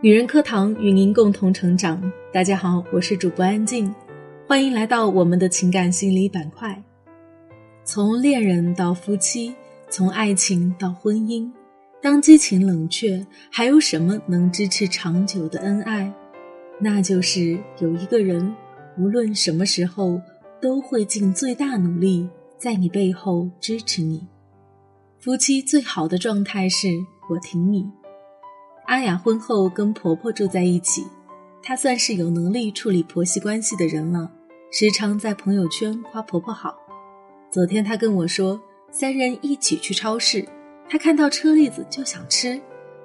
女人课堂与您共同成长。大家好，我是主播安静，欢迎来到我们的情感心理板块。从恋人到夫妻，从爱情到婚姻，当激情冷却，还有什么能支持长久的恩爱？那就是有一个人，无论什么时候都会尽最大努力在你背后支持你。夫妻最好的状态是我挺你。阿雅婚后跟婆婆住在一起，她算是有能力处理婆媳关系的人了，时常在朋友圈夸婆婆好。昨天她跟我说，三人一起去超市，她看到车厘子就想吃，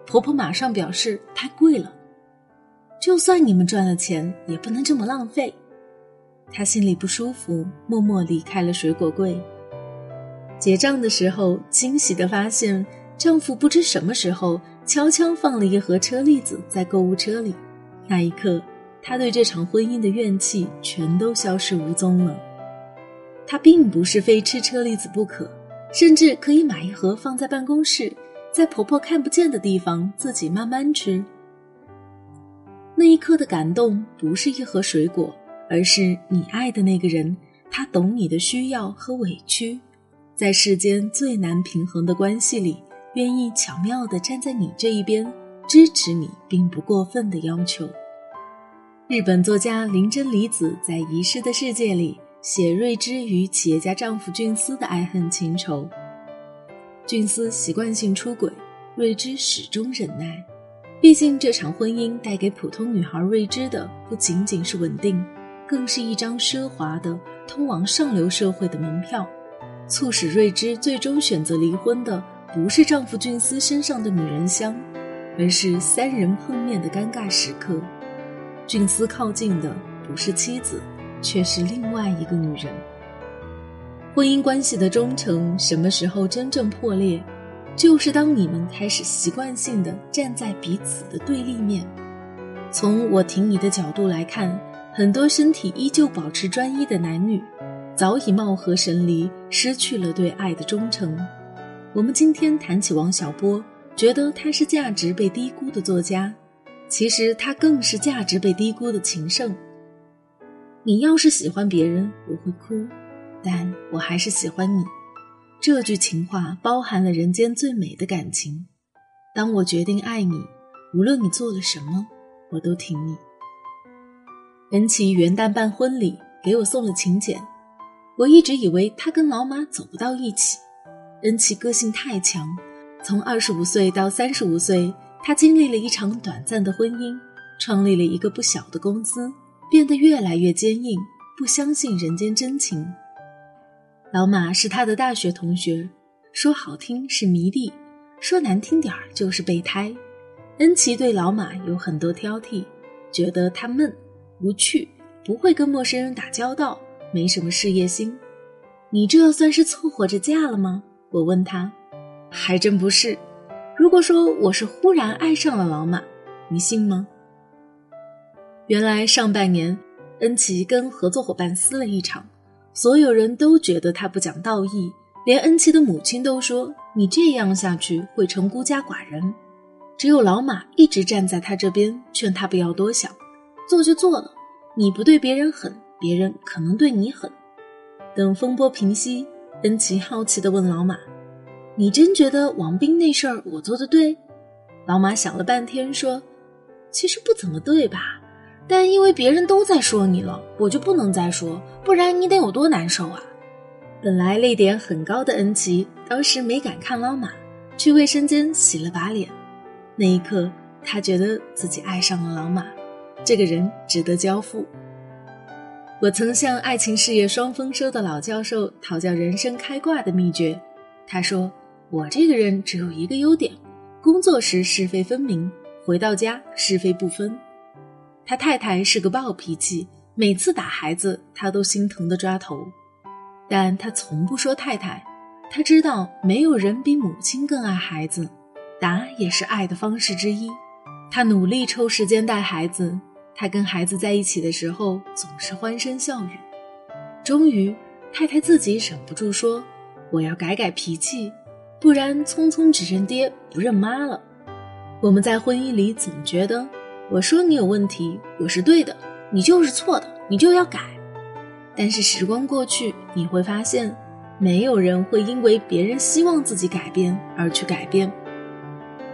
婆婆马上表示太贵了，就算你们赚了钱，也不能这么浪费。她心里不舒服，默默离开了水果柜。结账的时候，惊喜地发现丈夫不知什么时候。悄悄放了一盒车厘子在购物车里，那一刻，他对这场婚姻的怨气全都消失无踪了。他并不是非吃车厘子不可，甚至可以买一盒放在办公室，在婆婆看不见的地方自己慢慢吃。那一刻的感动，不是一盒水果，而是你爱的那个人，他懂你的需要和委屈，在世间最难平衡的关系里。愿意巧妙地站在你这一边，支持你，并不过分的要求。日本作家林真理子在《遗失的世界》里写瑞芝与企业家丈夫俊司的爱恨情仇。俊司习惯性出轨，瑞芝始终忍耐。毕竟这场婚姻带给普通女孩瑞芝的不仅仅是稳定，更是一张奢华的通往上流社会的门票，促使瑞芝最终选择离婚的。不是丈夫俊斯身上的女人香，而是三人碰面的尴尬时刻。俊斯靠近的不是妻子，却是另外一个女人。婚姻关系的忠诚什么时候真正破裂？就是当你们开始习惯性的站在彼此的对立面。从我挺你的角度来看，很多身体依旧保持专一的男女，早已貌合神离，失去了对爱的忠诚。我们今天谈起王小波，觉得他是价值被低估的作家，其实他更是价值被低估的情圣。你要是喜欢别人，我会哭，但我还是喜欢你。这句情话包含了人间最美的感情。当我决定爱你，无论你做了什么，我都挺你。恩琪元旦办婚礼，给我送了请柬，我一直以为他跟老马走不到一起。恩琪个性太强，从二十五岁到三十五岁，她经历了一场短暂的婚姻，创立了一个不小的公司，变得越来越坚硬，不相信人间真情。老马是他的大学同学，说好听是迷弟，说难听点儿就是备胎。恩琪对老马有很多挑剔，觉得他闷、无趣，不会跟陌生人打交道，没什么事业心。你这算是凑合着嫁了吗？我问他，还真不是。如果说我是忽然爱上了老马，你信吗？原来上半年，恩琪跟合作伙伴撕了一场，所有人都觉得他不讲道义，连恩琪的母亲都说你这样下去会成孤家寡人。只有老马一直站在他这边，劝他不要多想，做就做了。你不对别人狠，别人可能对你狠。等风波平息。恩琪好奇地问老马：“你真觉得王斌那事儿我做的对？”老马想了半天说：“其实不怎么对吧？但因为别人都在说你了，我就不能再说，不然你得有多难受啊！”本来泪点很高的恩琪当时没敢看老马，去卫生间洗了把脸。那一刻，他觉得自己爱上了老马，这个人值得交付。我曾向爱情事业双丰收的老教授讨教人生开挂的秘诀，他说：“我这个人只有一个优点，工作时是非分明，回到家是非不分。”他太太是个暴脾气，每次打孩子他都心疼的抓头，但他从不说太太，他知道没有人比母亲更爱孩子，打也是爱的方式之一。他努力抽时间带孩子。他跟孩子在一起的时候总是欢声笑语。终于，太太自己忍不住说：“我要改改脾气，不然匆匆只认爹不认妈了。”我们在婚姻里总觉得我说你有问题，我是对的，你就是错的，你就要改。但是时光过去，你会发现，没有人会因为别人希望自己改变而去改变。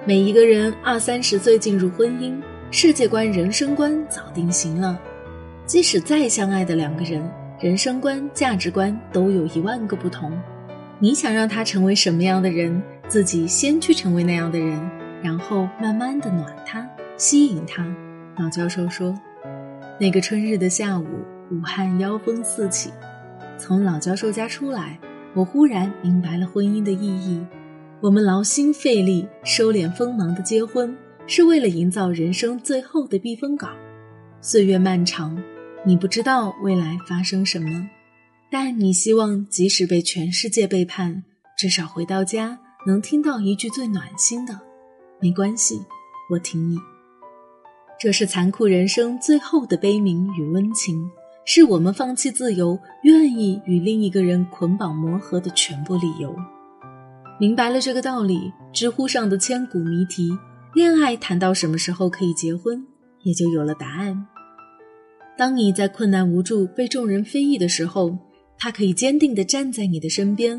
每一个人二三十岁进入婚姻，世界观、人生观早定型了。即使再相爱的两个人，人生观、价值观都有一万个不同。你想让他成为什么样的人，自己先去成为那样的人，然后慢慢的暖他。吸引他，老教授说：“那个春日的下午，武汉妖风四起。从老教授家出来，我忽然明白了婚姻的意义。我们劳心费力、收敛锋芒的结婚，是为了营造人生最后的避风港。岁月漫长，你不知道未来发生什么，但你希望即使被全世界背叛，至少回到家能听到一句最暖心的：没关系，我挺你。”这是残酷人生最后的悲鸣与温情，是我们放弃自由、愿意与另一个人捆绑磨合的全部理由。明白了这个道理，知乎上的千古谜题“恋爱谈到什么时候可以结婚”也就有了答案。当你在困难无助、被众人非议的时候，他可以坚定地站在你的身边；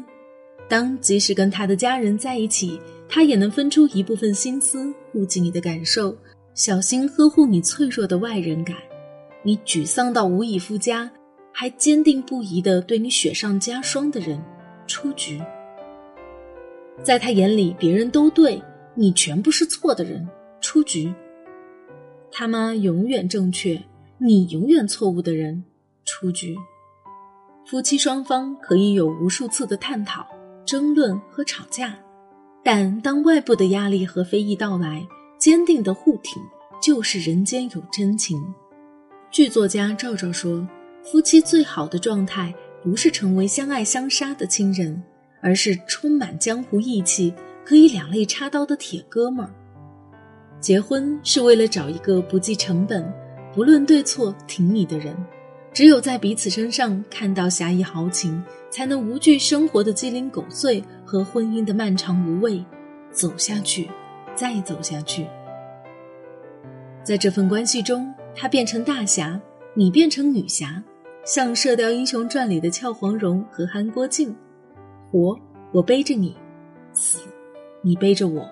当即使跟他的家人在一起，他也能分出一部分心思顾及你的感受。小心呵护你脆弱的外人感，你沮丧到无以复加，还坚定不移地对你雪上加霜的人，出局。在他眼里，别人都对你全部是错的人，出局。他妈永远正确，你永远错误的人，出局。夫妻双方可以有无数次的探讨、争论和吵架，但当外部的压力和非议到来。坚定的护挺，就是人间有真情。剧作家赵赵说：“夫妻最好的状态，不是成为相爱相杀的亲人，而是充满江湖义气，可以两肋插刀的铁哥们儿。结婚是为了找一个不计成本、不论对错挺你的人。只有在彼此身上看到侠义豪情，才能无惧生活的鸡零狗碎和婚姻的漫长无味，走下去。”再走下去，在这份关系中，他变成大侠，你变成女侠，像《射雕英雄传》里的俏黄蓉和韩国靖，活我背着你，死你背着我，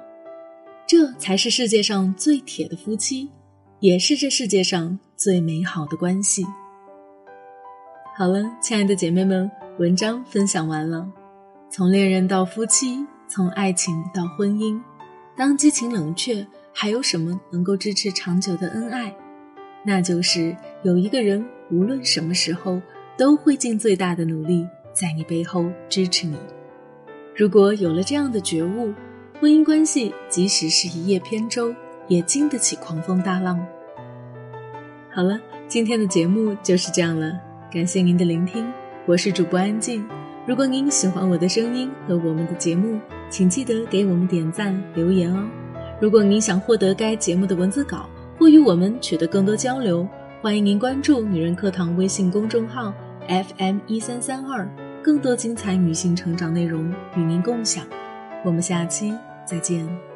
这才是世界上最铁的夫妻，也是这世界上最美好的关系。好了，亲爱的姐妹们，文章分享完了，从恋人到夫妻，从爱情到婚姻。当激情冷却，还有什么能够支持长久的恩爱？那就是有一个人，无论什么时候都会尽最大的努力在你背后支持你。如果有了这样的觉悟，婚姻关系即使是一叶扁舟，也经得起狂风大浪。好了，今天的节目就是这样了，感谢您的聆听，我是主播安静。如果您喜欢我的声音和我们的节目，请记得给我们点赞留言哦！如果您想获得该节目的文字稿或与我们取得更多交流，欢迎您关注“女人课堂”微信公众号 FM 一三三二，更多精彩女性成长内容与您共享。我们下期再见。